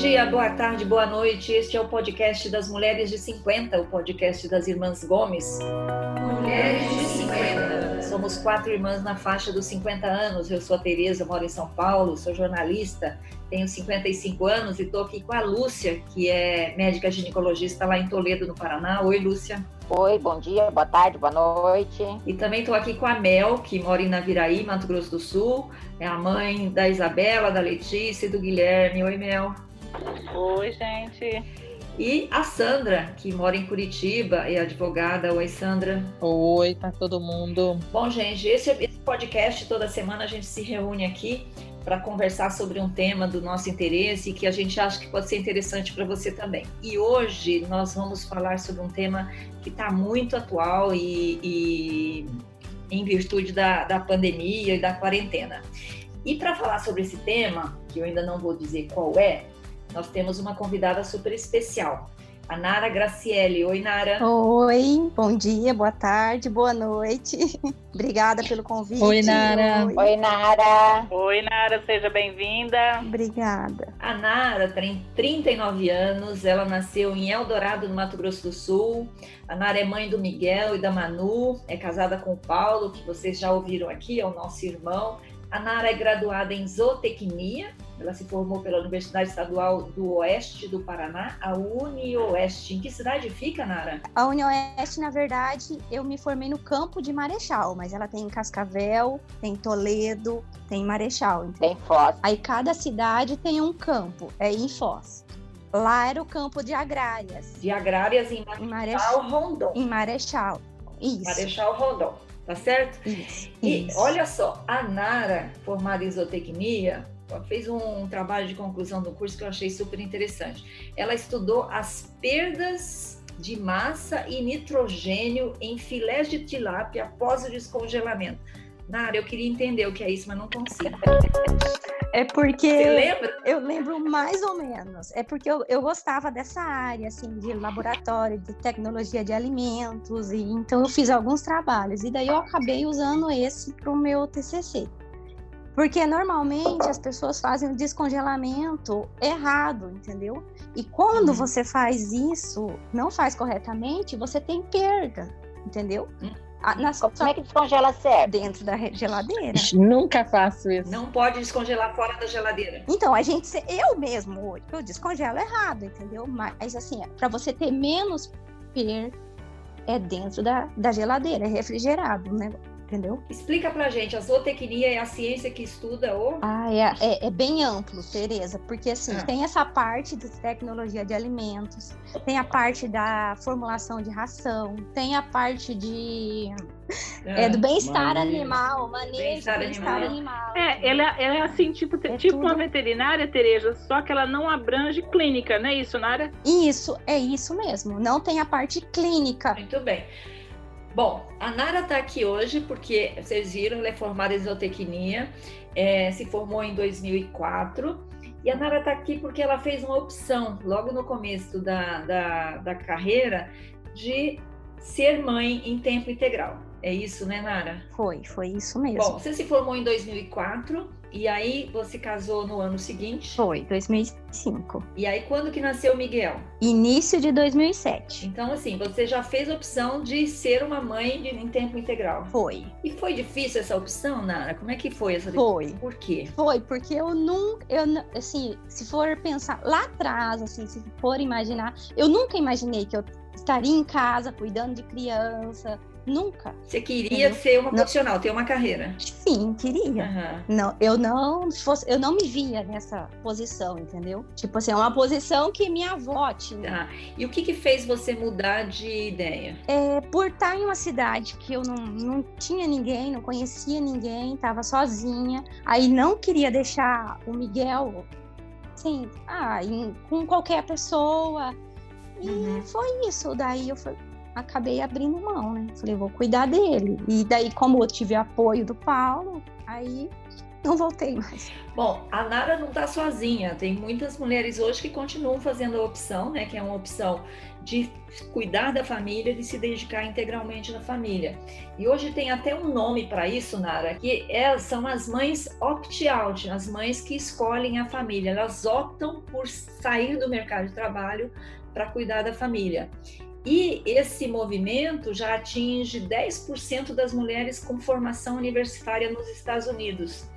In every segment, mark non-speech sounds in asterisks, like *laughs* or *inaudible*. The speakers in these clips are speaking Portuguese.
dia, boa tarde, boa noite. Este é o podcast das Mulheres de 50, o podcast das Irmãs Gomes. Mulheres de 50. Somos quatro irmãs na faixa dos 50 anos. Eu sou a Tereza, moro em São Paulo, sou jornalista, tenho 55 anos e estou aqui com a Lúcia, que é médica ginecologista lá em Toledo, no Paraná. Oi, Lúcia. Oi, bom dia, boa tarde, boa noite. E também estou aqui com a Mel, que mora em Naviraí, Mato Grosso do Sul. É a mãe da Isabela, da Letícia e do Guilherme. Oi, Mel. Oi, gente. E a Sandra, que mora em Curitiba, é advogada. Oi, Sandra. Oi para todo mundo. Bom, gente, esse, esse podcast, toda semana a gente se reúne aqui para conversar sobre um tema do nosso interesse e que a gente acha que pode ser interessante para você também. E hoje nós vamos falar sobre um tema que está muito atual e, e em virtude da, da pandemia e da quarentena. E para falar sobre esse tema, que eu ainda não vou dizer qual é, nós temos uma convidada super especial, a Nara Graciele. Oi, Nara. Oi, bom dia, boa tarde, boa noite. *laughs* Obrigada pelo convite. Oi, Nara. Oi, Oi Nara. Oi, Nara, seja bem-vinda. Obrigada. A Nara tem 39 anos, ela nasceu em Eldorado, no Mato Grosso do Sul. A Nara é mãe do Miguel e da Manu, é casada com o Paulo, que vocês já ouviram aqui, é o nosso irmão. A Nara é graduada em zootecnia, ela se formou pela Universidade Estadual do Oeste do Paraná, a UniOeste. Em que cidade fica, Nara? A UniOeste, na verdade, eu me formei no campo de Marechal, mas ela tem Cascavel, tem Toledo, tem Marechal. Tem Foz. Aí cada cidade tem um campo, é em Foz. Lá era o campo de agrárias. De agrárias em Marechal, em Marechal Rondon. Em Marechal, isso. Marechal Rondon tá certo? Isso, e isso. olha só, a Nara, formada em zootecnia, fez um trabalho de conclusão do curso que eu achei super interessante. Ela estudou as perdas de massa e nitrogênio em filés de tilápia após o descongelamento. Nara, eu queria entender o que é isso, mas não consigo. É porque. Você lembra? Eu lembro mais ou menos. É porque eu, eu gostava dessa área, assim, de laboratório, de tecnologia de alimentos, e então eu fiz alguns trabalhos. E daí eu acabei usando esse para o meu TCC. Porque normalmente as pessoas fazem o descongelamento errado, entendeu? E quando uhum. você faz isso, não faz corretamente, você tem perda, entendeu? Nas... Como é que descongela certo? Dentro da geladeira. Nunca faço isso. Não pode descongelar fora da geladeira. Então, a gente, eu mesmo, eu descongelo errado, entendeu? Mas, assim, para você ter menos perda, é dentro da, da geladeira, é refrigerado, né? Entendeu? Explica pra gente, a zootecnia é a ciência que estuda o... Ah, é, é, é bem amplo, Tereza, porque assim, ah. tem essa parte de tecnologia de alimentos, tem a parte da formulação de ração, tem a parte de... É, do bem-estar animal, manejo bem-estar bem animal. animal. É, ela, ela é assim, tipo, é tipo tudo... uma veterinária, Tereza, só que ela não abrange clínica, não é isso, Nara? Isso, é isso mesmo. Não tem a parte clínica. Muito bem. Bom, a Nara está aqui hoje porque vocês viram, ela é formada em zootecnia, é, se formou em 2004 e a Nara está aqui porque ela fez uma opção logo no começo da, da, da carreira de ser mãe em tempo integral. É isso, né, Nara? Foi, foi isso mesmo. Bom, você se formou em 2004 e aí você casou no ano seguinte? Foi, 2005. E aí quando que nasceu o Miguel? Início de 2007. Então assim, você já fez a opção de ser uma mãe de, em tempo integral? Foi. E foi difícil essa opção, Nara? Como é que foi essa decisão? Foi. Por quê? Foi, porque eu nunca, eu, assim, se for pensar lá atrás, assim, se for imaginar, eu nunca imaginei que eu estaria em casa cuidando de criança, Nunca. Você queria entendeu? ser uma profissional, não. ter uma carreira? Sim, queria. Uhum. Não, eu não fosse, eu não me via nessa posição, entendeu? Tipo assim, é uma posição que minha avó tinha. Tá. E o que que fez você mudar de ideia? É, por estar em uma cidade que eu não, não tinha ninguém, não conhecia ninguém, estava sozinha, aí não queria deixar o Miguel, assim, ah, em, com qualquer pessoa. E uhum. foi isso. Daí eu falei, acabei abrindo mão, né? Falei, vou cuidar dele. E daí, como eu tive apoio do Paulo, aí *laughs* não voltei mais. Bom, a Nara não está sozinha. Tem muitas mulheres hoje que continuam fazendo a opção, né? Que é uma opção de cuidar da família, de se dedicar integralmente na família. E hoje tem até um nome para isso, Nara, que é, são as mães opt-out, as mães que escolhem a família. Elas optam por sair do mercado de trabalho para cuidar da família. E esse movimento já atinge 10% das mulheres com formação universitária nos Estados Unidos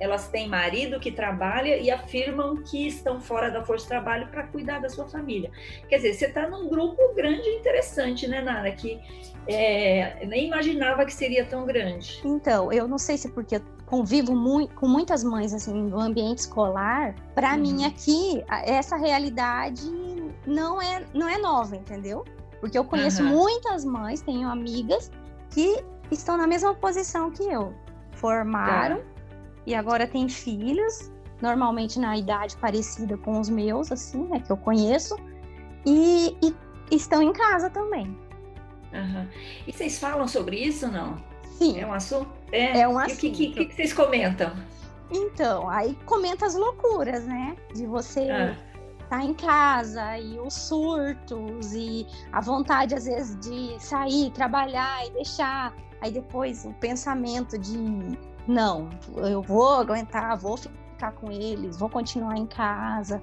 elas têm marido que trabalha e afirmam que estão fora da força de trabalho para cuidar da sua família. Quer dizer, você está num grupo grande e interessante, né, Nara? Que é, nem imaginava que seria tão grande. Então, eu não sei se porque eu convivo muito, com muitas mães assim no ambiente escolar, para uhum. mim aqui essa realidade não é não é nova, entendeu? Porque eu conheço uhum. muitas mães, tenho amigas que estão na mesma posição que eu. Formaram, tá e agora tem filhos, normalmente na idade parecida com os meus, assim, né, que eu conheço, e, e estão em casa também. Uhum. E vocês falam sobre isso não? Sim. É um assunto? É, é um assunto. E o que, que, que, vocês comentam? Então, aí comenta as loucuras, né? De você ah. Tá em casa e os surtos e a vontade, às vezes, de sair, trabalhar e deixar. Aí depois o pensamento de não, eu vou aguentar, vou ficar com eles, vou continuar em casa.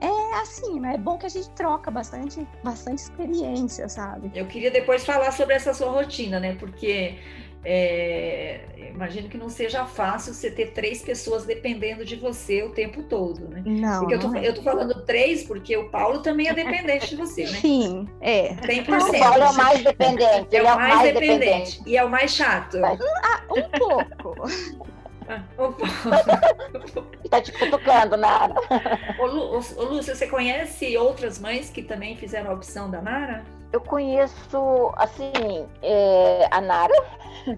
É assim, né? É bom que a gente troca bastante, bastante experiência, sabe? Eu queria depois falar sobre essa sua rotina, né? Porque é, imagino que não seja fácil você ter três pessoas dependendo de você o tempo todo, né? Não. Porque eu tô, é. eu tô falando três porque o Paulo também é dependente de você, né? Sim, é. 100%. O Paulo é o mais dependente. É o mais, mais dependente. dependente. E é o mais chato. Ah, um pouco. Ah, um *laughs* tá te cutucando, nada. Ô, Lu, ô, Lúcia, você conhece outras mães que também fizeram a opção da Nara? Eu conheço, assim, é, a Nara,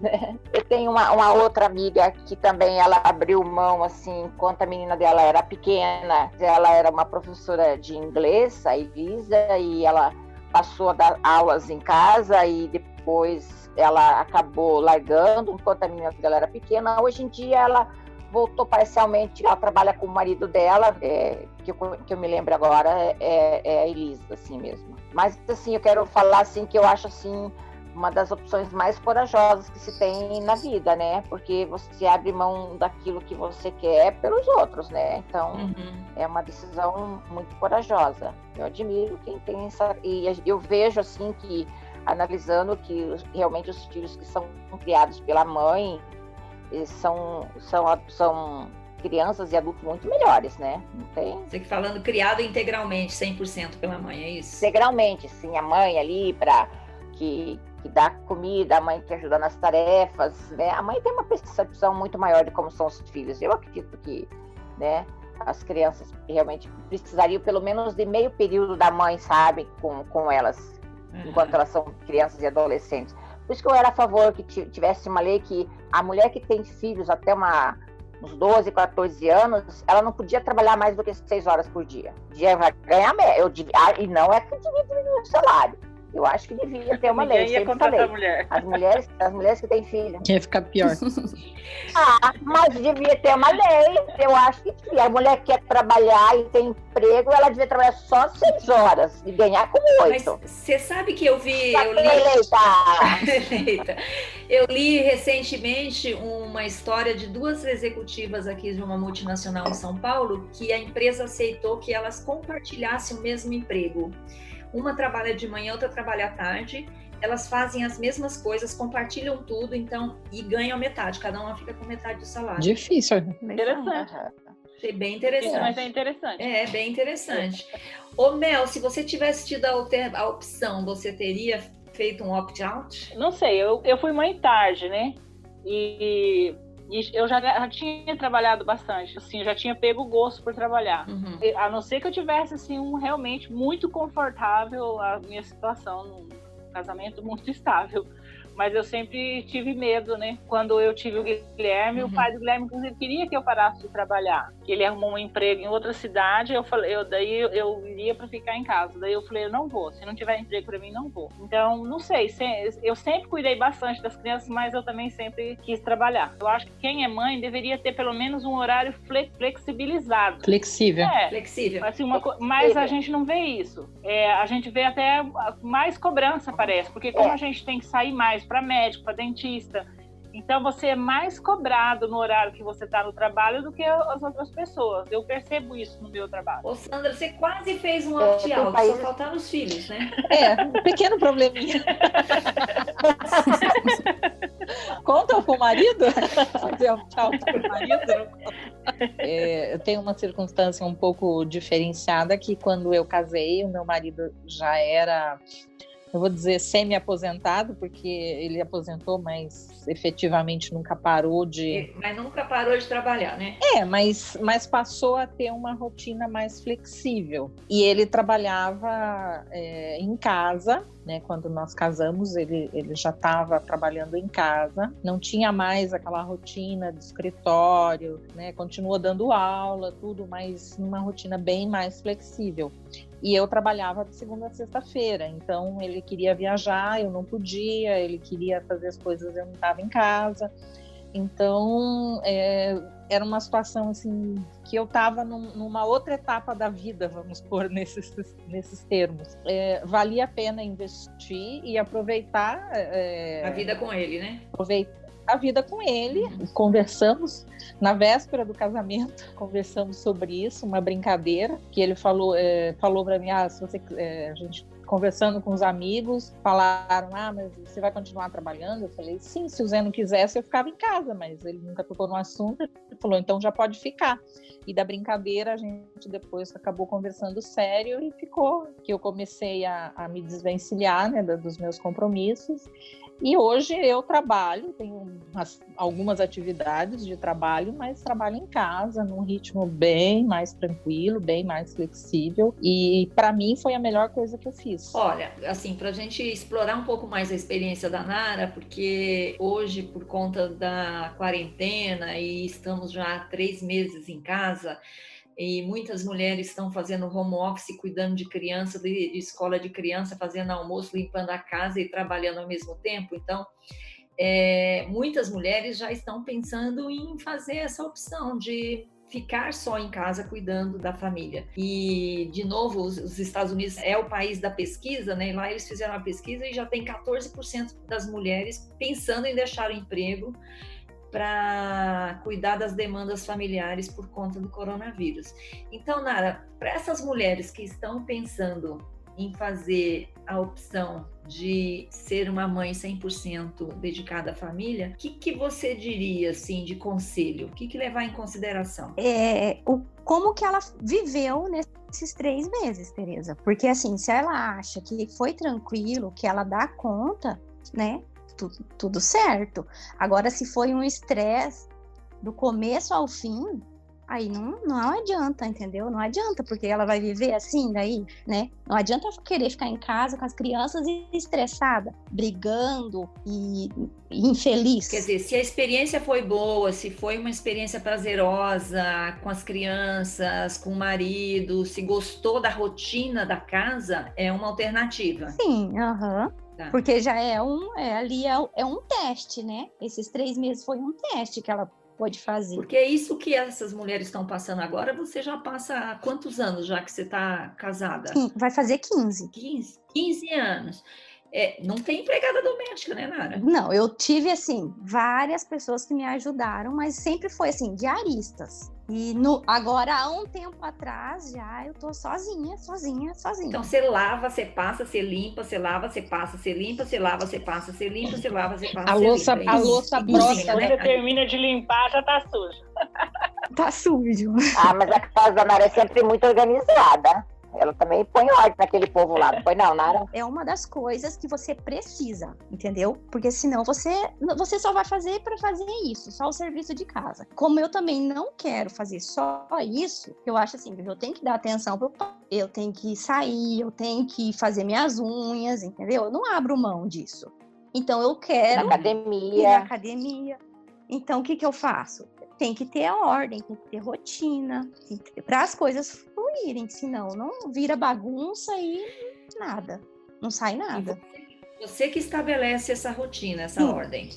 né? Eu tenho uma, uma, outra amiga que também ela abriu mão, assim, enquanto a menina dela era pequena. Ela era uma professora de inglês, a Elisa, e ela passou a dar aulas em casa e depois ela acabou largando enquanto a menina dela era pequena. Hoje em dia ela voltou parcialmente, ela trabalha com o marido dela, é, que, eu, que eu me lembro agora, é, é a Elisa, assim mesmo. Mas, assim, eu quero falar, assim, que eu acho, assim, uma das opções mais corajosas que se tem na vida, né? Porque você abre mão daquilo que você quer pelos outros, né? Então, uhum. é uma decisão muito corajosa. Eu admiro quem tem essa... E eu vejo, assim, que, analisando que realmente os filhos que são criados pela mãe são, são, são crianças e adultos muito melhores, né? Não tem... Você que falando criado integralmente, 100% pela mãe, é isso? Integralmente, sim. A mãe ali para que, que dá comida, a mãe que ajuda nas tarefas, né? A mãe tem uma percepção muito maior de como são os filhos. Eu acredito que, né? As crianças realmente precisariam pelo menos de meio período da mãe, sabe? Com, com elas, uhum. enquanto elas são crianças e adolescentes. Por isso que eu era a favor que tivesse uma lei que a mulher que tem filhos até uma, uns 12, 14 anos, ela não podia trabalhar mais do que 6 horas por dia. Dia vai ganhar eu, ah, E não é que diminuir o salário eu acho que devia ter uma lei. Ia contratar mulher. As mulheres, as mulheres que têm filho. Ia ficar pior. *laughs* ah, mas devia ter uma lei. Eu acho que se a mulher quer trabalhar e tem emprego, ela devia trabalhar só seis horas e ganhar como oito. Você sabe que eu vi. Tá eu li... *laughs* eleita. eu li recentemente uma história de duas executivas aqui de uma multinacional em São Paulo que a empresa aceitou que elas compartilhassem o mesmo emprego. Uma trabalha de manhã, outra trabalha à tarde. Elas fazem as mesmas coisas, compartilham tudo, então, e ganham metade. Cada uma fica com metade do salário. Difícil. Interessante. Achei bem interessante. Isso, mas é interessante. É, bem interessante. Ô, Mel, se você tivesse tido a, a opção, você teria feito um opt-out? Não sei, eu, eu fui mãe tarde, né? E e eu já, já, tinha trabalhado bastante, assim, eu já tinha pego o gosto por trabalhar. Uhum. A não ser que eu tivesse, assim, um realmente muito confortável a minha situação, num casamento muito estável. Mas eu sempre tive medo, né? Quando eu tive o Guilherme, uhum. o pai do Guilherme, inclusive, queria que eu parasse de trabalhar. Ele arrumou um emprego em outra cidade, eu falei, eu, daí eu iria para ficar em casa. Daí eu falei, eu não vou. Se não tiver emprego para mim, não vou. Então, não sei. Eu sempre cuidei bastante das crianças, mas eu também sempre quis trabalhar. Eu acho que quem é mãe deveria ter pelo menos um horário flexibilizado. Flexível. É, flexível. Assim, uma, mas a gente não vê isso. É, a gente vê até mais cobrança, parece, porque como a gente tem que sair mais para médico, para dentista, então você é mais cobrado no horário que você está no trabalho do que as outras pessoas. Eu percebo isso no meu trabalho. Ô Sandra, você quase fez um é, opt-out, país... só faltaram os filhos, né? É, um pequeno probleminha. *laughs* Conta com o marido? Fazer opt-out com o marido? É, eu tenho uma circunstância um pouco diferenciada que quando eu casei, o meu marido já era eu vou dizer semi-aposentado, porque ele aposentou, mas efetivamente nunca parou de. Mas nunca parou de trabalhar, né? É, mas, mas passou a ter uma rotina mais flexível. E ele trabalhava é, em casa, né? Quando nós casamos, ele, ele já estava trabalhando em casa, não tinha mais aquela rotina de escritório, né? Continuou dando aula, tudo, mas numa rotina bem mais flexível. E eu trabalhava de segunda a sexta-feira, então ele queria viajar, eu não podia, ele queria fazer as coisas, eu não estava em casa. Então é, era uma situação assim que eu estava num, numa outra etapa da vida, vamos pôr nesses, nesses termos. É, valia a pena investir e aproveitar é, a vida com ele, né? Aproveitar a vida com ele. Conversamos na véspera do casamento, conversamos sobre isso, uma brincadeira que ele falou, é, falou para mim, ah, se você, é, a gente conversando com os amigos, falaram, ah, mas você vai continuar trabalhando? Eu falei, sim, se o Zé não quisesse, eu ficava em casa, mas ele nunca tocou no assunto, ele falou, então já pode ficar. E da brincadeira, a gente depois acabou conversando sério e ficou, que eu comecei a, a me desvencilhar, né, dos meus compromissos, e hoje eu trabalho, tenho umas, algumas atividades de trabalho, mas trabalho em casa, num ritmo bem mais tranquilo, bem mais flexível. E para mim foi a melhor coisa que eu fiz. Olha, assim, para a gente explorar um pouco mais a experiência da Nara, porque hoje, por conta da quarentena e estamos já há três meses em casa, e muitas mulheres estão fazendo home office, cuidando de criança, de, de, escola de criança, fazendo almoço, limpando a casa e trabalhando ao mesmo tempo. Então, é, muitas mulheres já estão pensando em fazer essa opção de ficar só em casa cuidando da família. E, de novo, os, os, Estados Unidos é o país da pesquisa, né? Lá eles fizeram uma pesquisa e já tem 14% das mulheres pensando em deixar o emprego para cuidar das demandas familiares por conta do coronavírus. Então, Nara, para essas mulheres que estão pensando em fazer a opção de ser uma mãe 100% dedicada à família, o que, que você diria assim de conselho? O que, que levar em consideração? É, o, como que ela viveu nesses três meses, Tereza? Porque assim, se ela acha que foi tranquilo, que ela dá conta, né? Tudo, tudo certo. Agora, se foi um estresse do começo ao fim, aí não, não adianta, entendeu? Não adianta, porque ela vai viver assim daí, né? Não adianta querer ficar em casa com as crianças estressada, brigando e, e infeliz. Quer dizer, se a experiência foi boa, se foi uma experiência prazerosa com as crianças, com o marido, se gostou da rotina da casa, é uma alternativa. Sim, aham. Uhum. Tá. Porque já é um, é, ali é, é um teste, né? Esses três meses foi um teste que ela pode fazer. Porque é isso que essas mulheres estão passando agora. Você já passa há quantos anos já que você está casada? Vai fazer 15. 15, 15 anos. É, não tem empregada doméstica, né, Nara? Não, eu tive, assim, várias pessoas que me ajudaram, mas sempre foi, assim, diaristas. E no, agora, há um tempo atrás, já eu tô sozinha, sozinha, sozinha. Então, você lava, você passa, você limpa, você lava, você passa, você limpa, você lava, você passa, você limpa, você lava, você passa, a louça, limpa. A louça brota, né? Quando termina de limpar, já tá sujo. tá sujo. Ah, mas a casa da Nara é sempre muito organizada. Ela também põe ordem naquele povo lá, não põe não, Nara? É uma das coisas que você precisa, entendeu? Porque senão você, você só vai fazer para fazer isso, só o serviço de casa. Como eu também não quero fazer só isso, eu acho assim, eu tenho que dar atenção pro pai, eu tenho que sair, eu tenho que fazer minhas unhas, entendeu? Eu não abro mão disso. Então eu quero Na academia. ir na academia. Então o que, que eu faço? Tem que ter a ordem, tem que ter rotina, para as coisas fluírem, senão não vira bagunça e nada, não sai nada. Você que estabelece essa rotina, essa Sim. ordem.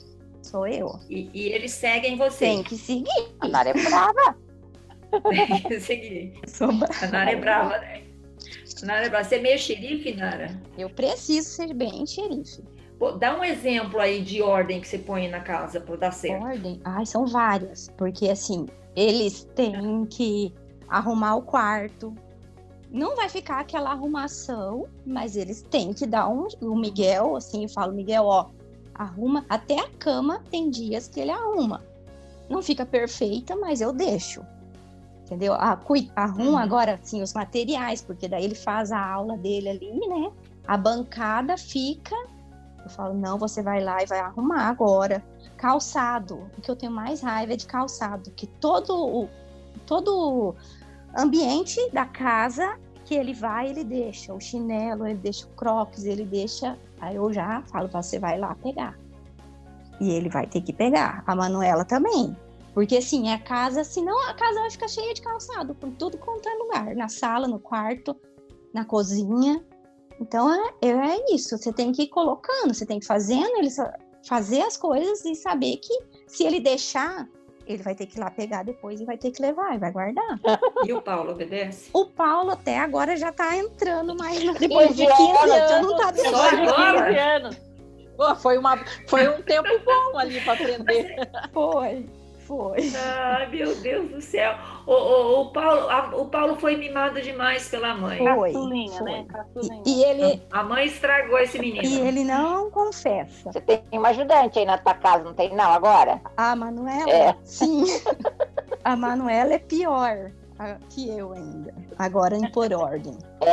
Sou eu. E, e eles seguem você. Tem que seguir. A Nara é brava. Tem *laughs* que seguir. Sou brava. A Nara é brava, né? Nara é brava. Você é meio xerife, Nara? Eu preciso ser bem xerife. Dá um exemplo aí de ordem que você põe na casa para dar certo. Ordem? Ai, são várias. Porque assim, eles têm que arrumar o quarto. Não vai ficar aquela arrumação, mas eles têm que dar um. O Miguel, assim, eu falo, Miguel, ó, arruma. Até a cama tem dias que ele arruma. Não fica perfeita, mas eu deixo. Entendeu? Ah, arruma Uhum. agora, assim, os materiais, porque daí ele faz a aula dele ali, né? A bancada fica. Eu falo, não, você vai lá e vai arrumar agora calçado. O que eu tenho mais raiva é de calçado, que todo o todo ambiente da casa que ele vai, ele deixa o chinelo, ele deixa o crocs, ele deixa. Aí eu já falo, você vai lá pegar. E ele vai ter que pegar. A Manuela também. Porque assim, a casa, senão a casa vai ficar cheia de calçado, por tudo quanto é lugar. Na sala, no quarto, na cozinha. Então é, é isso. Você tem que ir colocando, você tem que ir fazendo ele fazer as coisas e saber que se ele deixar, ele vai ter que ir lá pegar depois e vai ter que levar e vai guardar. E o Paulo obedece? O Paulo até agora já tá entrando mais no Depois 15, de 15 anos, já não tá Só agora? 15 anos. Pô, foi, uma, foi um tempo bom ali para aprender. Foi, foi. Ai, meu Deus do céu. O, o, o Paulo, a- o Paulo foi mimado demais pela mãe. Foi, Caçulinha, foi. né? Caçulinha. E, e ele, A mãe estragou esse menino. e ele não confessa. Você tem uma ajudante aí na tua casa, não tem não agora? A Manuela? É. Sim. A Manuela é pior ah, que eu ainda. Agora em por ordem. É,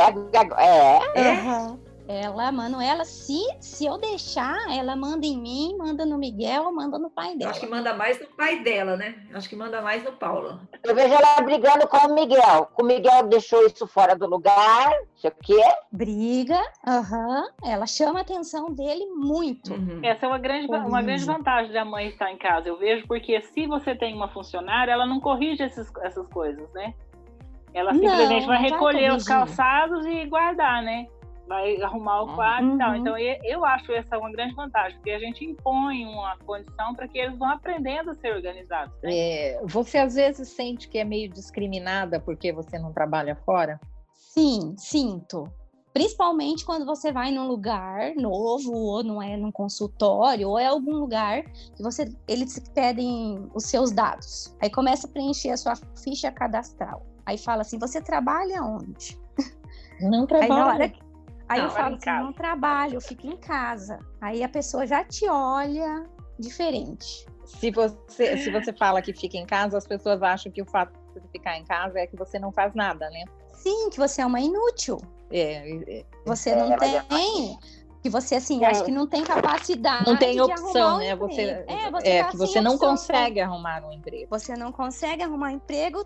é. É? Aham. Ela, a Manuela, se, se eu deixar, ela manda em mim, manda no Miguel, manda no pai Eu dela. Acho que manda mais no pai dela, né? Acho que manda mais no Paulo. Eu vejo ela brigando com o Miguel. O Miguel deixou isso fora do lugar, não sei o quê. Briga, aham. Ela chama a atenção dele muito. Uhum. Essa é uma grande, uma grande vantagem da mãe estar em casa, eu vejo, porque se você tem uma funcionária, ela não corrige esses, essas coisas, né? Ela simplesmente vai não vai recolher os calçados e guardar, né? Vai arrumar o quarto e tal. Uhum. Então, eu acho essa uma grande vantagem, porque a gente impõe uma condição para que eles vão aprendendo a ser organizados. né? É, você às vezes sente que é meio discriminada porque você não trabalha fora? Sim, sinto. Principalmente quando você vai num lugar novo, ou não é num consultório, ou é algum lugar que você eles pedem os seus dados. Aí começa a preencher a sua ficha cadastral. Aí fala assim: você trabalha onde? Não Aí na hora trabalha. que- Aí Não, eu falo assim, não trabalho, eu fico em casa. Aí a pessoa já te olha diferente. Se você, se você fala que fica em casa, as pessoas acham que o fato de ficar em casa é que você não faz nada, né? Sim, que você é uma inútil. É, é, Você É, não é tem. Que você, assim, É. acha que não tem capacidade. não tem de opção, arrumar um né? Você, emprego. É, você, é tá que você não opção, consegue arrumar um emprego. Você não consegue arrumar um emprego,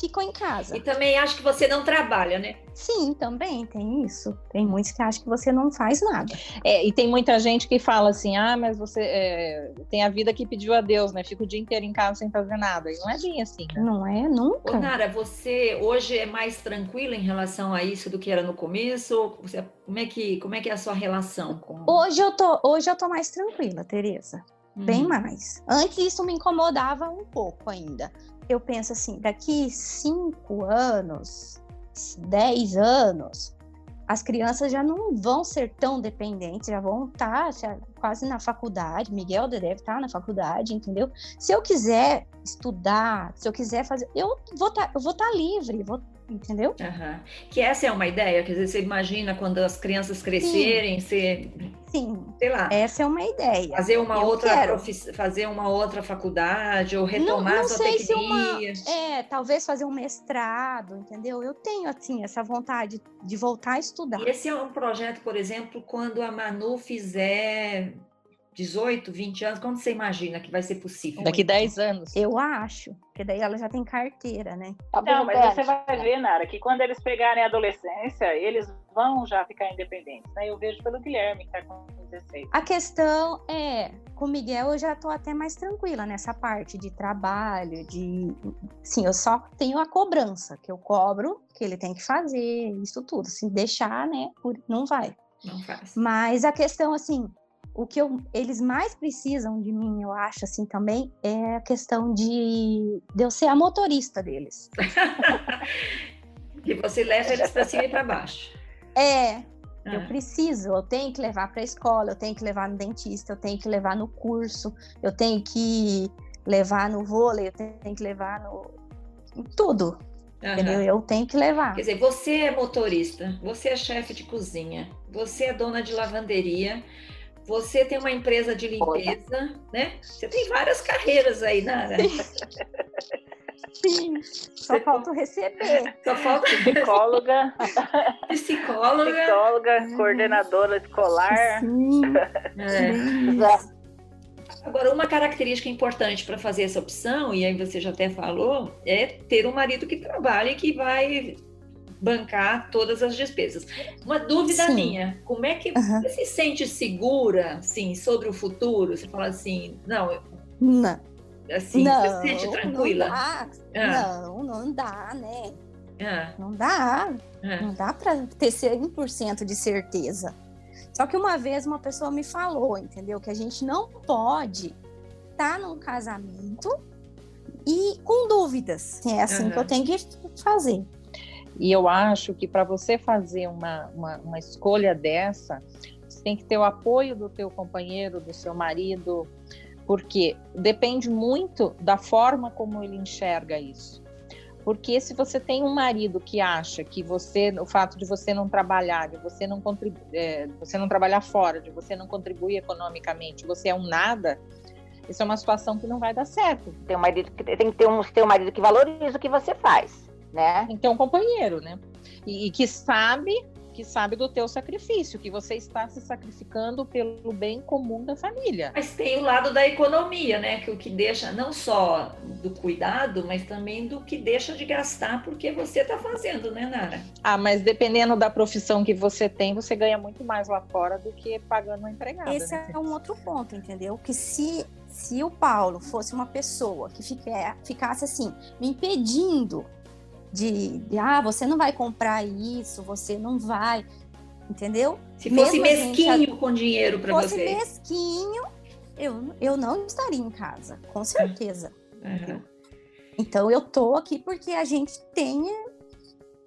ficou em casa. E também acho que você não trabalha, né? Sim, também tem isso. Tem muitos que acham que você não faz nada. É, e tem muita gente que fala assim: ah, mas você é, tem a vida que pediu a Deus, né? Fica o dia inteiro em casa sem fazer nada. E não é bem assim, né? Não é Ô, nunca. Nara, você hoje é mais tranquila em relação a isso do que era no começo? Você- como, é que, como é que é a sua relação com. Hoje eu tô, hoje eu tô mais tranquila, Tereza. Bem Hum. mais. Antes isso me incomodava um pouco ainda. Eu penso assim, daqui cinco anos, dez anos, as crianças já não vão ser tão dependentes, já vão estar quase na faculdade. Miguel deve estar na faculdade, entendeu? Se eu quiser estudar, se eu quiser fazer, eu vou estar, eu vou estar livre, vou, entendeu? Aham. Que essa é uma ideia, quer dizer, você imagina quando as crianças crescerem, você, Sim, sei lá, essa é uma ideia. fazer uma eu outra profiss- fazer uma outra faculdade ou retomar não a sua sei se uma- tecnia. É, talvez fazer um mestrado, entendeu? Eu tenho, assim, essa vontade de voltar a estudar. E esse é um projeto, por exemplo, quando a Manu fizer 18, 20 anos, quando você imagina que vai ser possível? Daqui 10 anos. Eu acho, porque daí ela já tem carteira, né? Tá Não, mas você vai ver, Nara, que quando eles pegarem a adolescência, eles vão já ficar independentes. Né? Eu vejo pelo Guilherme, que está com 16. A questão é, com o Miguel eu já estou até mais tranquila nessa parte de trabalho, de. Sim, eu só tenho a cobrança, que eu cobro, que ele tem que fazer, isso tudo. Se deixar, né, não vai. Não faz. Mas a questão, assim, o que eu, eles mais precisam de mim, eu acho, assim, também, é a questão de, de eu ser a motorista deles. que *laughs* você leva eles para cima e para baixo. É, eu ah. preciso, eu tenho que levar para a escola, eu tenho que levar no dentista, eu tenho que levar no curso, eu tenho que levar no vôlei, eu tenho que levar no em tudo. Uhum. Entendeu? Eu tenho que levar. Quer dizer, você é motorista, você é chefe de cozinha, você é dona de lavanderia, você tem uma empresa de limpeza, né? Você tem várias carreiras aí, Nara. Sim, só falta receber. Só falta psicóloga. Psicóloga. Psicóloga, é. coordenadora escolar. Sim. É. Agora, uma característica importante para fazer essa opção, e aí você já até falou, é ter um marido que trabalhe e que vai bancar todas as despesas. Uma dúvida Sim. minha, como é que uhum. você se sente segura, assim, sobre o futuro? Você fala assim, não... Não. Assim, não, você se sente tranquila? Não dá, ah. não, não dá né? Ah. Não dá. Ah. Não dá para ter 100% de certeza. Só que uma vez uma pessoa me falou, entendeu? Que a gente não pode estar tá num casamento e com dúvidas. É assim uhum. que eu tenho que fazer. E eu acho que para você fazer uma, uma, uma, escolha dessa, você tem que ter o apoio do teu companheiro, do seu marido, porque depende muito da forma como ele enxerga isso. Porque se você tem um marido que acha que você, o fato de você não trabalhar, de você não é, você não trabalhar fora, de você não contribuir economicamente, você é um nada, isso é uma situação que não vai dar certo. Tem um marido que tem que ter um, ter um marido que valoriza o que você faz né? Tem que ter um companheiro, né? E, e, que sabe que sabe do teu sacrifício, que você está se sacrificando pelo bem comum da família. Mas tem o lado da economia, né? Que o que deixa não só do cuidado, mas também do que deixa de gastar porque você está fazendo, né, Nara? Ah, mas dependendo da profissão que você tem, você ganha muito mais lá fora do que pagando uma empregada. Esse né? é um outro ponto, entendeu? Que se se o Paulo fosse uma pessoa que ficasse assim, me impedindo de, de, ah, você não vai comprar isso, você não vai, entendeu? Se fosse Mesmo mesquinho gente, com dinheiro para você. Se fosse mesquinho, eu, eu não estaria em casa, com certeza. Uhum. Então eu tô aqui porque a gente tem,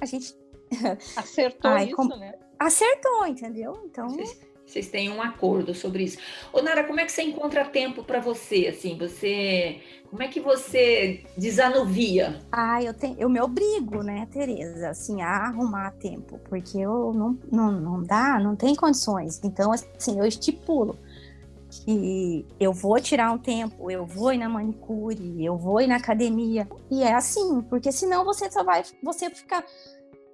a gente acertou Ai, isso, com... né? Acertou, entendeu? Então vocês têm um acordo sobre isso. Ô Nara, como é que você encontra tempo para você? Assim, você, como é que você desanuvia? Ah, eu tenho, eu me obrigo, né, Tereza, assim, a arrumar tempo, porque eu não, não, não dá, não tem condições. Então, assim, eu estipulo que eu vou tirar um tempo, eu vou ir na manicure, eu vou ir na academia. E é assim, porque senão você só vai, você ficar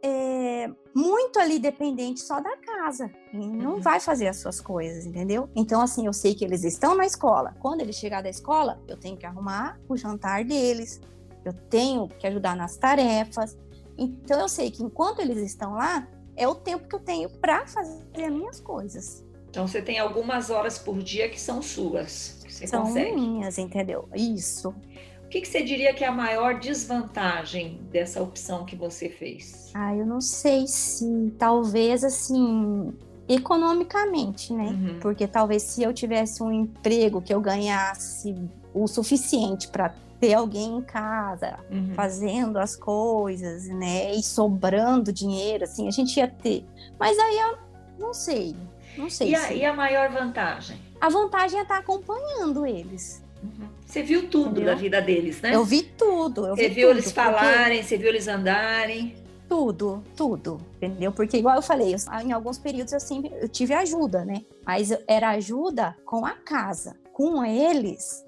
é, muito ali dependente só da casa e não uhum. vai fazer as suas coisas, entendeu? Então, assim, eu sei que eles estão na escola. Quando eles chegar da escola, eu tenho que arrumar o jantar deles, eu tenho que ajudar nas tarefas. Então, eu sei que enquanto eles estão lá, é o tempo que eu tenho para fazer as minhas coisas. Então, você tem algumas horas por dia que são suas. Que você são consegue. minhas, entendeu? Isso que, que você diria que é a maior desvantagem dessa opção que você fez? Ah, eu não sei se talvez assim economicamente, né? Uhum. Porque talvez se eu tivesse um emprego que eu ganhasse o suficiente para ter alguém em casa uhum. fazendo as coisas, né? E sobrando dinheiro, assim, a gente ia ter. Mas aí eu não sei, não sei. E a, se... e a maior vantagem? A vantagem é estar acompanhando eles. Uhum. Você viu tudo Entendeu? da vida deles, né? Eu vi tudo. Eu você vi viu tudo, eles falarem, porque... você viu eles andarem. Tudo, tudo, entendeu? Porque igual eu falei, em alguns períodos eu sempre eu tive ajuda, né? Mas era ajuda com a casa com eles,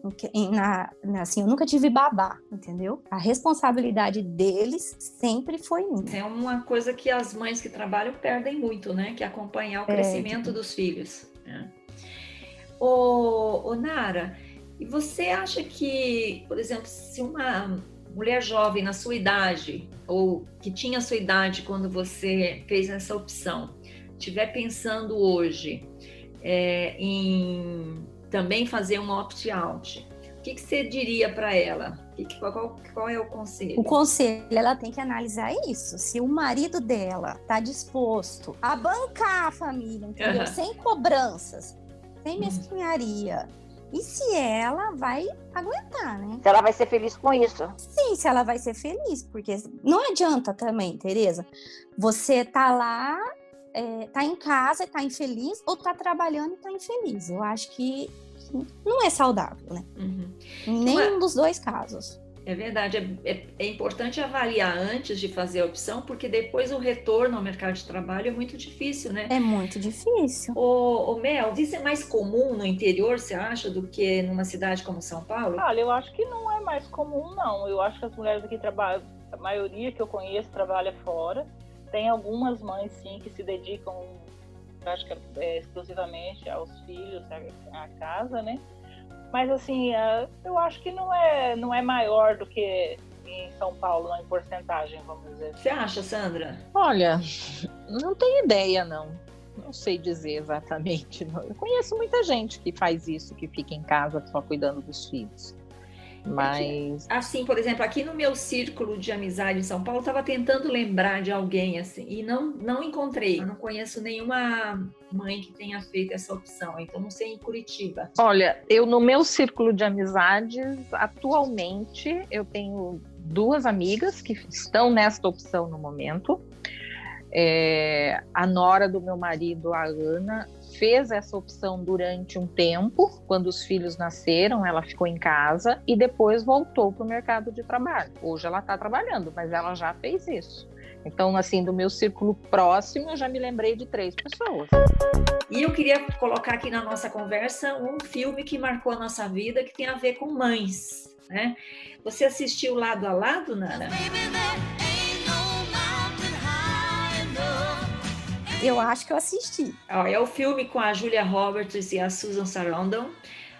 na, assim, eu nunca tive babá, entendeu? A responsabilidade deles sempre foi minha. É uma coisa que as mães que trabalham perdem muito, né? Que é acompanhar o crescimento dos filhos. Né? Ô, ô, Nara, e você acha que, por exemplo, se uma mulher jovem na sua idade, ou que tinha a sua idade quando você fez essa opção, estiver pensando hoje, é, em também fazer um opt-out, o que, que você diria para ela? Que, qual, qual, é o conselho? O conselho, ela tem que analisar isso. Se o marido dela está disposto a bancar a família, entendeu? Uhum. Sem cobranças, sem mesquinharia, e se ela vai aguentar, né? Se ela vai ser feliz com isso. Sim, se ela vai ser feliz, porque não adianta também, Tereza, você tá lá, é, tá em casa, tá infeliz, ou tá trabalhando e tá infeliz. Eu acho que não é saudável, né? Uhum. Nenhum dos dois casos. É verdade, é, é, é, importante avaliar antes de fazer a opção, porque depois o retorno ao mercado de trabalho é muito difícil, né? É muito difícil. O, o Mel, isso é mais comum no interior, você acha, do que numa cidade como São Paulo? Olha, eu acho que não é mais comum, não. Eu acho que as mulheres aqui trabalham, a maioria que eu conheço trabalha fora. Tem algumas mães, sim, que se dedicam, acho que é, exclusivamente aos filhos, à casa, né? Mas assim, é, eu acho que não é, não é maior do que em São Paulo, em porcentagem, vamos dizer. Você acha, Sandra? Olha, não tenho ideia, não. Não sei dizer exatamente. Eu conheço muita gente que faz isso, que fica em casa só cuidando dos filhos. Mas. Assim, por exemplo, aqui no meu círculo de amizade em São Paulo, estava tentando lembrar de alguém assim, e não, não encontrei. Eu não conheço nenhuma mãe que tenha feito essa opção, então não sei em Curitiba. Olha, eu no meu círculo de amizades, atualmente, eu tenho duas amigas que estão nesta opção no momento. É, a nora do meu marido, a Ana, fez essa opção durante um tempo, quando os filhos nasceram, ela ficou em casa e depois voltou para o mercado de trabalho. Hoje ela está trabalhando, mas ela já fez isso. Então, assim, do meu círculo próximo, eu já me lembrei de três pessoas. E eu queria colocar aqui na nossa conversa um filme que marcou a nossa vida, que tem a ver com mães. Né? Você assistiu lado a lado, Nara? Eu acho que eu assisti. É o filme com a Julia Roberts e a Susan Sarandon.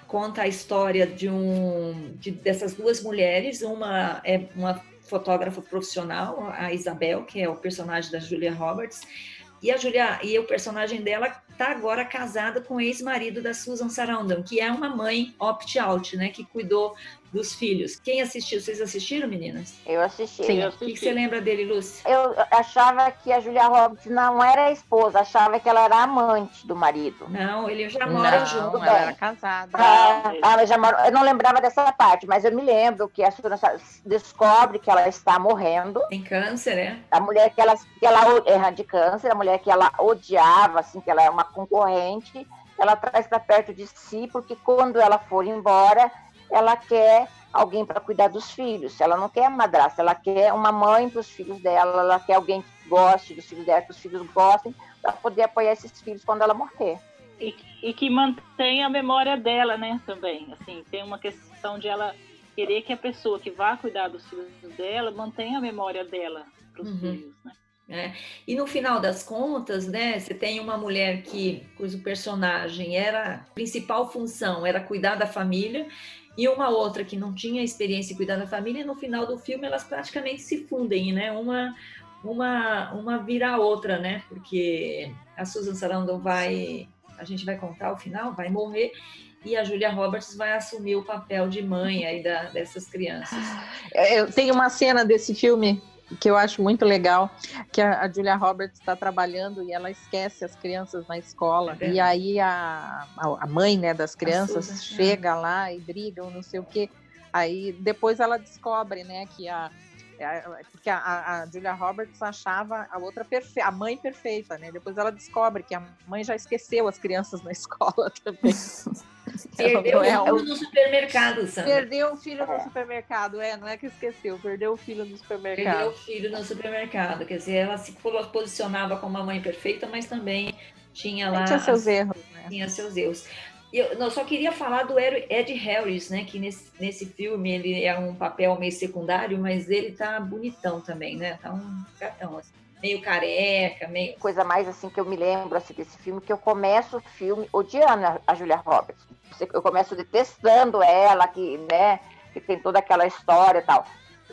Conta a história de um de, dessas duas mulheres. Uma é uma fotógrafa profissional, a Isabel, que é o personagem da Julia Roberts, e a Julia e o personagem dela está agora casada com o ex-marido da Susan Sarandon, que é uma mãe opt-out, né, que cuidou dos filhos. Quem assistiu? Vocês assistiram, meninas? Eu assisti. Sim, eu assisti. O que, você lembra dele, Lúcia? Eu achava que a Julia Roberts não era a esposa, achava que ela era amante do marido. Não, ele já mora não, junto. Ela era casada. Ah, ah, já mora, eu não lembrava dessa parte, mas eu me lembro que a Susan descobre que ela está morrendo. Tem câncer, né? A mulher que ela, que ela erra de câncer, a mulher que ela odiava, assim, que ela é uma concorrente, ela traz para perto de si, porque quando ela for embora, ela quer alguém para cuidar dos filhos. Ela não quer madrasta, ela quer uma mãe para os filhos dela, ela quer alguém que goste dos filhos dela, que os filhos gostem, para poder apoiar esses filhos quando ela morrer. E, e, que mantenha a memória dela, né, também. Assim, tem uma questão de ela querer que a pessoa que vá cuidar dos filhos dela mantenha a memória dela para os uhum. filhos, né? É. E no final das contas, né, você tem uma mulher que, cujo personagem era a principal função era cuidar da família e uma outra que não tinha experiência em cuidar da família, e no final do filme elas praticamente se fundem, né? Uma uma uma vira a outra, né? Porque a Susan Sarandon vai, a gente vai contar o final, vai morrer e a Julia Roberts vai assumir o papel de mãe aí da, dessas crianças. Eu tenho uma cena desse filme que eu acho muito legal, que a, a Julia Roberts está trabalhando e ela esquece as crianças na escola. É e aí a, a mãe né, das crianças Susan, chega é. lá e brigam, não sei o quê. Aí depois ela descobre né, que a, porque a, a, Julia Roberts achava a outra perfeita, a mãe perfeita, né? Depois ela descobre que a mãe já esqueceu as crianças na *laughs* escola também. *laughs* *laughs* Perdeu o filho no supermercado, Sandra. Perdeu o filho no supermercado, é, não é que esqueceu, perdeu o filho no supermercado. Perdeu o filho no supermercado, quer dizer, ela se posicionava como a mãe perfeita, mas também tinha lá... Tinha seus erros, né? Tinha seus erros. Eu, não, só queria falar do Ed Harris, né? Que nesse, nesse filme ele é um papel meio secundário, mas ele tá bonitão também, né? Tá um gatão, assim, meio careca, meio. Coisa mais assim que eu me lembro assim, desse filme, que eu começo o filme odiando a Julia Roberts. Eu começo detestando ela, que, né, que tem toda aquela história e tal.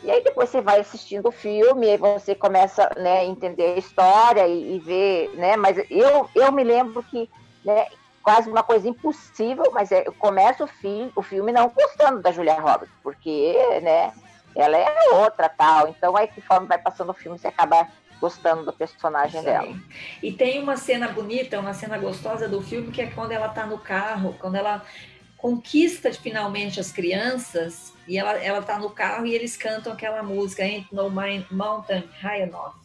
E aí depois você vai assistindo o filme, aí você começa né, a entender a história e, e ver, né? Mas eu, eu me lembro que né, quase uma coisa impossível, mas é, começa o, fi, o filme não gostando da Julia Roberts, porque, né, ela é outra tal. Então, aí conforme vai passando o filme, você acaba gostando do personagem Sim. dela. E tem uma cena bonita, uma cena gostosa do filme, que é quando ela está no carro, quando ela conquista finalmente as crianças e ela ela está no carro e eles cantam aquela música Ain't No Mountain High Enough.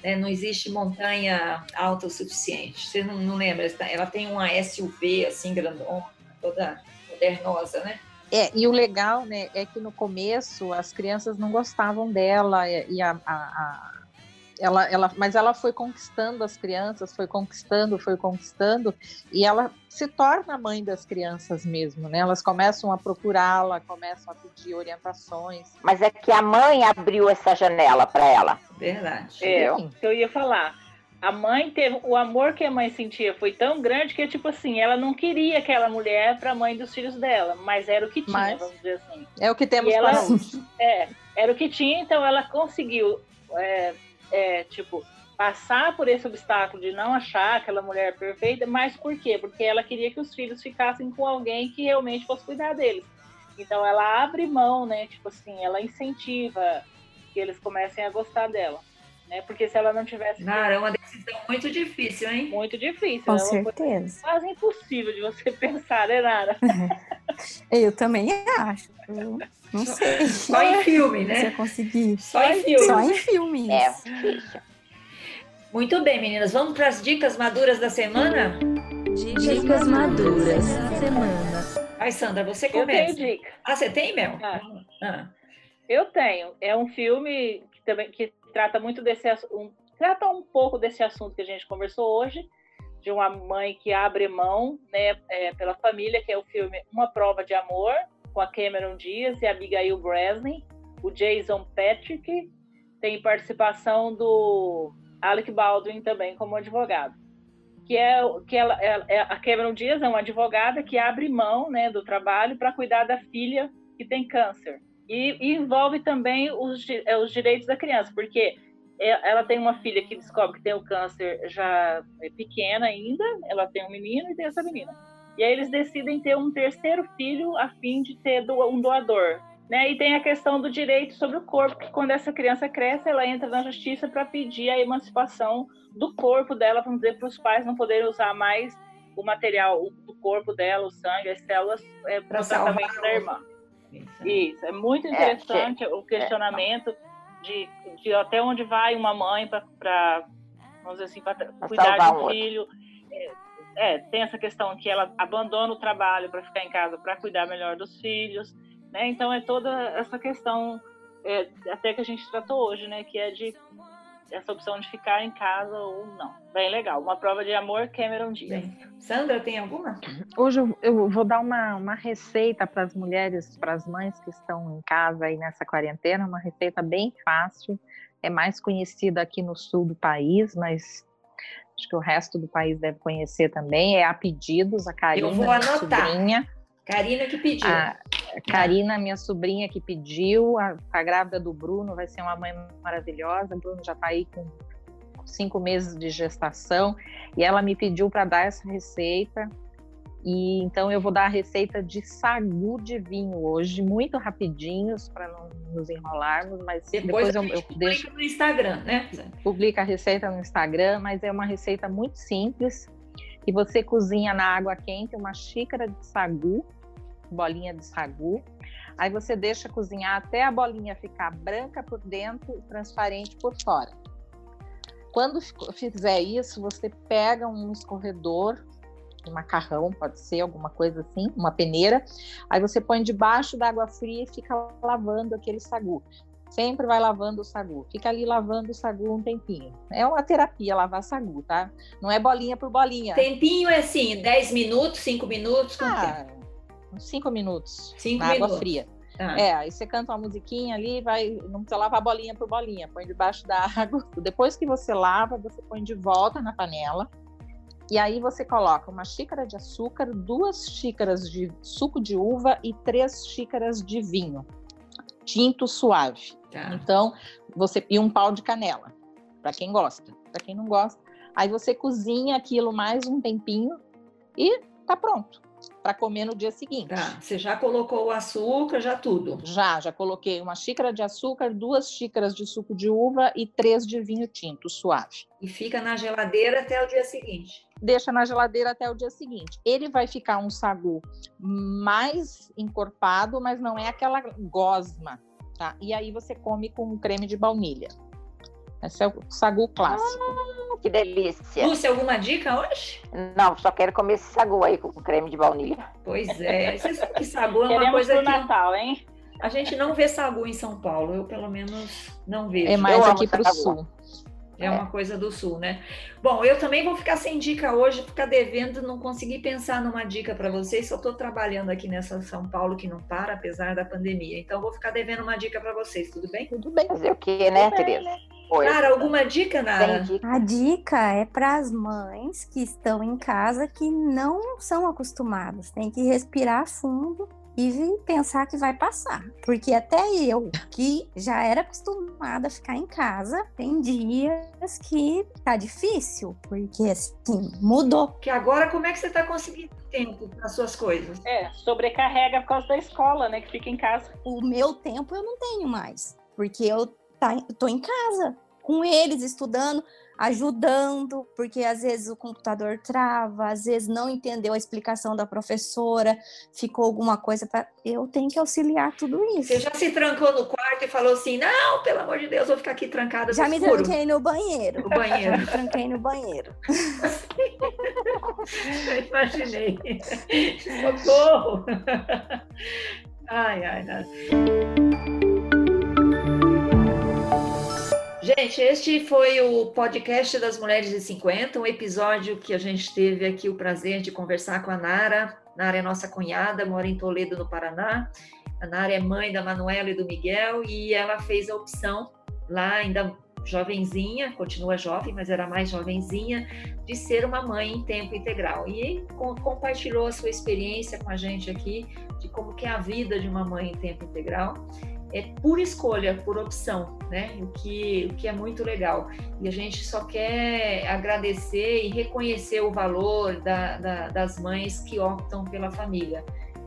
Né? Não existe montanha alta o suficiente. Você não, não lembra? Ela tem uma SUV assim grandona, toda modernosa, né? É, e o legal, né, é que no começo as crianças não gostavam dela e a, a, a ela, ela, mas ela foi conquistando as crianças, foi conquistando, foi conquistando, e ela se torna mãe das crianças mesmo, né? Elas começam a procurá-la, começam a pedir orientações. Mas é que a mãe abriu essa janela para ela. Verdade. É, que eu ia falar. A mãe teve o amor que a mãe sentia foi tão grande que tipo assim, ela não queria aquela mulher para mãe dos filhos dela, mas era o que tinha, mas vamos dizer assim. É o que temos ela, para *laughs* É, era o que tinha, então ela conseguiu é, é, tipo, passar por esse obstáculo de não achar aquela mulher perfeita, mas por quê? Porque ela queria que os filhos ficassem com alguém que realmente fosse cuidar deles. Então ela abre mão, né? Tipo assim, ela incentiva que eles comecem a gostar dela. Né? Porque se ela não tivesse. Cara, é uma decisão muito difícil, hein? Muito difícil. Com é certeza. Quase impossível de você *laughs* pensar, né, Nara? Eu também acho. Eu não sei. Só em filme, né? Se eu conseguir. Só em filme. Só em filme. É. Muito bem, meninas. Vamos para as dicas maduras da semana? Dicas maduras da semana. Ai, Sandra, você começa. Eu tenho dica. Ah, você tem, Mel? Ah. Ah. Eu tenho. É um filme que também que trata muito desse um, trata um pouco desse assunto que a gente conversou hoje, de uma mãe que abre mão, né, é, pela família, que é o filme Uma Prova de Amor, com a Cameron Diaz e a Abigail Breslin, o Jason Patrick, tem participação do Alec Baldwin também como advogado. Que é que ela, ela, é, a Cameron Diaz é uma advogada que abre mão, né, do trabalho para cuidar da filha que tem câncer. E, e envolve também os, é, os direitos da criança, porque é, ela tem uma filha que descobre que tem o câncer já pequena ainda, ela tem um menino e tem essa menina. E aí eles decidem ter um terceiro filho a fim de ter um doador. Né? E tem a questão do direito sobre o corpo, que quando essa criança cresce, ela entra na justiça para pedir a emancipação do corpo dela, vamos dizer, para os pais não poderem usar mais o material do corpo dela, o sangue, as células, é, para o tratamento da irmã. Isso, é muito é, interessante é, o questionamento de, de, até onde vai uma mãe para, vamos dizer assim, para cuidar do filho. É, é, tem essa questão que ela abandona o trabalho para ficar em casa para cuidar melhor dos filhos, né? Então é toda essa questão é, até que a gente tratou hoje, né? Que é de essa opção de ficar em casa ou não. Bem legal. Uma prova de amor, Cameron Diaz. Bem. Sandra, tem alguma? Hoje eu vou dar uma, uma receita para as mulheres, para as mães que estão em casa aí nessa quarentena, uma receita bem fácil. É mais conhecida aqui no sul do país, mas acho que o resto do país deve conhecer também, é a pedidos, a Karina, Eu vou anotar. sobrinha. Karina que pediu. A Karina, minha sobrinha que pediu, a, a grávida do Bruno, vai ser uma mãe maravilhosa, o Bruno já está aí com cinco meses de gestação, e ela me pediu para dar essa receita, e então eu vou dar a receita de sagu de vinho hoje, muito rapidinhos para não nos enrolarmos, mas depois, depois eu, eu deixo no Instagram, né? Publica a receita no Instagram, mas é uma receita muito simples que você cozinha na água quente uma xícara de sagu, bolinha de sagu. Aí você deixa cozinhar até a bolinha ficar branca por dentro e transparente por fora. Quando fizer isso, você pega um escorredor um macarrão, pode ser alguma coisa assim, uma peneira. Aí você põe debaixo da água fria e fica lavando aquele sagu. Sempre vai lavando o sagu. Fica ali lavando o sagu um tempinho. É uma terapia lavar sagu, tá? Não é bolinha por bolinha. Tempinho é assim, 10 minutos, 5 minutos? Ah, uns 5 minutos. 5 na minutos. água fria. Ah. É, aí você canta uma musiquinha ali, vai, não precisa lavar bolinha por bolinha, põe debaixo da *laughs* água. Depois que você lava, você põe de volta na panela e aí você coloca uma xícara de açúcar, duas xícaras de suco de uva e três xícaras de vinho tinto suave. Tá. Então, você e um pau de canela, para quem gosta. Para quem não gosta, aí você cozinha aquilo mais um tempinho e tá pronto para comer no dia seguinte. Tá, você já colocou o açúcar, já tudo? Já, já coloquei uma xícara de açúcar, duas xícaras de suco de uva e três de vinho tinto suave. E fica na geladeira até o dia seguinte. Deixa na geladeira até o dia seguinte. Ele vai ficar um sagu mais encorpado, mas não é aquela gosma, tá? E aí você come com creme de baunilha. Esse é o sagu clássico. Ah, que delícia. Lúcia, alguma dica hoje? Não, só quero comer esse sagu aí com creme de baunilha. Pois é. Você sabe que sagu é uma coisa pro que Natal, hein? a gente não vê sagu em São Paulo. Eu, pelo menos, não vejo. É mais Eu aqui para o sagu. sul. É uma coisa do sul, né? Bom, eu também vou ficar sem dica hoje, ficar devendo, não consegui pensar numa dica para vocês. Só estou trabalhando aqui nessa São Paulo que não para, apesar da pandemia. Então, vou ficar devendo uma dica para vocês, tudo bem? Tudo bem. Fazer o quê, né, Tereza? Oi. Nara, alguma dica, Nara? Dica? A dica é para as mães que estão em casa que não são acostumadas. Tem que respirar fundo e pensar que vai passar. Porque até eu, que já era acostumada a ficar em casa, tem dias que tá difícil, porque assim, mudou. Que agora, como é que você está conseguindo tempo para suas coisas? É, sobrecarrega por causa da escola, né? Que fica em casa. O meu tempo eu não tenho mais, porque eu tá, tô em casa com eles estudando, ajudando, porque às vezes o computador trava, às vezes não entendeu a explicação da professora, ficou alguma coisa para eu tenho que auxiliar tudo isso. Você já se trancou no quarto e falou assim: não, pelo amor de Deus, vou ficar aqui trancada Já me escuro. tranquei no banheiro. No banheiro. *laughs* Me tranquei no banheiro. *laughs* Eu imaginei. Socorro! *laughs* Ai, ai, ai. Gente, este foi o podcast das Mulheres de 50, um episódio que a gente teve aqui o prazer de conversar com a Nara. Nara é nossa cunhada, mora em Toledo, no Paraná. A Nara é mãe da Manuela e do Miguel e ela fez a opção lá ainda jovenzinha, continua jovem, mas era mais jovenzinha, de ser uma mãe em tempo integral. E com, compartilhou a sua experiência com a gente aqui de como que é a vida de uma mãe em tempo integral. É por escolha, por opção, né? O que, o que é muito legal. E a gente só quer agradecer e reconhecer o valor da, da, das mães que optam pela família.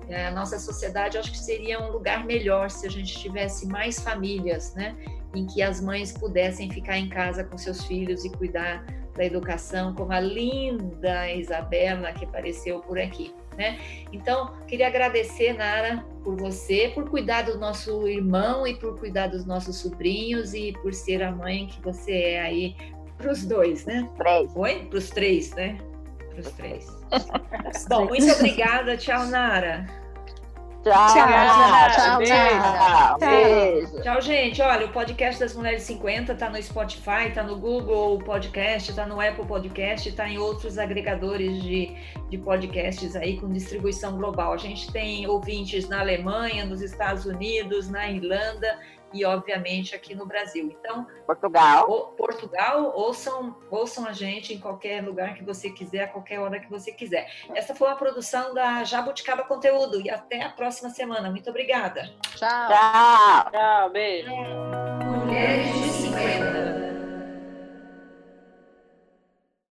É, a nossa sociedade, acho que seria um lugar melhor se a gente tivesse mais famílias, né? Em que as mães pudessem ficar em casa com seus filhos e cuidar da educação, como a linda Isabela que apareceu por aqui. Né? Então, queria agradecer, Nara, por você, por cuidar do nosso irmão e por cuidar dos nossos sobrinhos e por ser a mãe que você é aí para os dois, né? Três. Oi? Para os três, né? Para os três. Bom, muito obrigada. Tchau, Nara. Tchau. Tchau, tchau, tchau. Tchau. Beijo. Tchau, gente. Olha, o podcast das Mulheres 50 tá no Spotify, tá no Google Podcast, tá no Apple Podcast, tá em outros agregadores de, de podcasts aí com distribuição global. A gente tem ouvintes na Alemanha, nos Estados Unidos, na Irlanda e, obviamente, aqui no Brasil. Então, Portugal. o- Portugal, ouçam, ouçam a gente em qualquer lugar que você quiser, a qualquer hora que você quiser. Essa foi uma produção da Jabuticaba Conteúdo e até a próxima semana. Muito obrigada. Tchau. Tchau. Tchau, beijo. Mulheres de 50.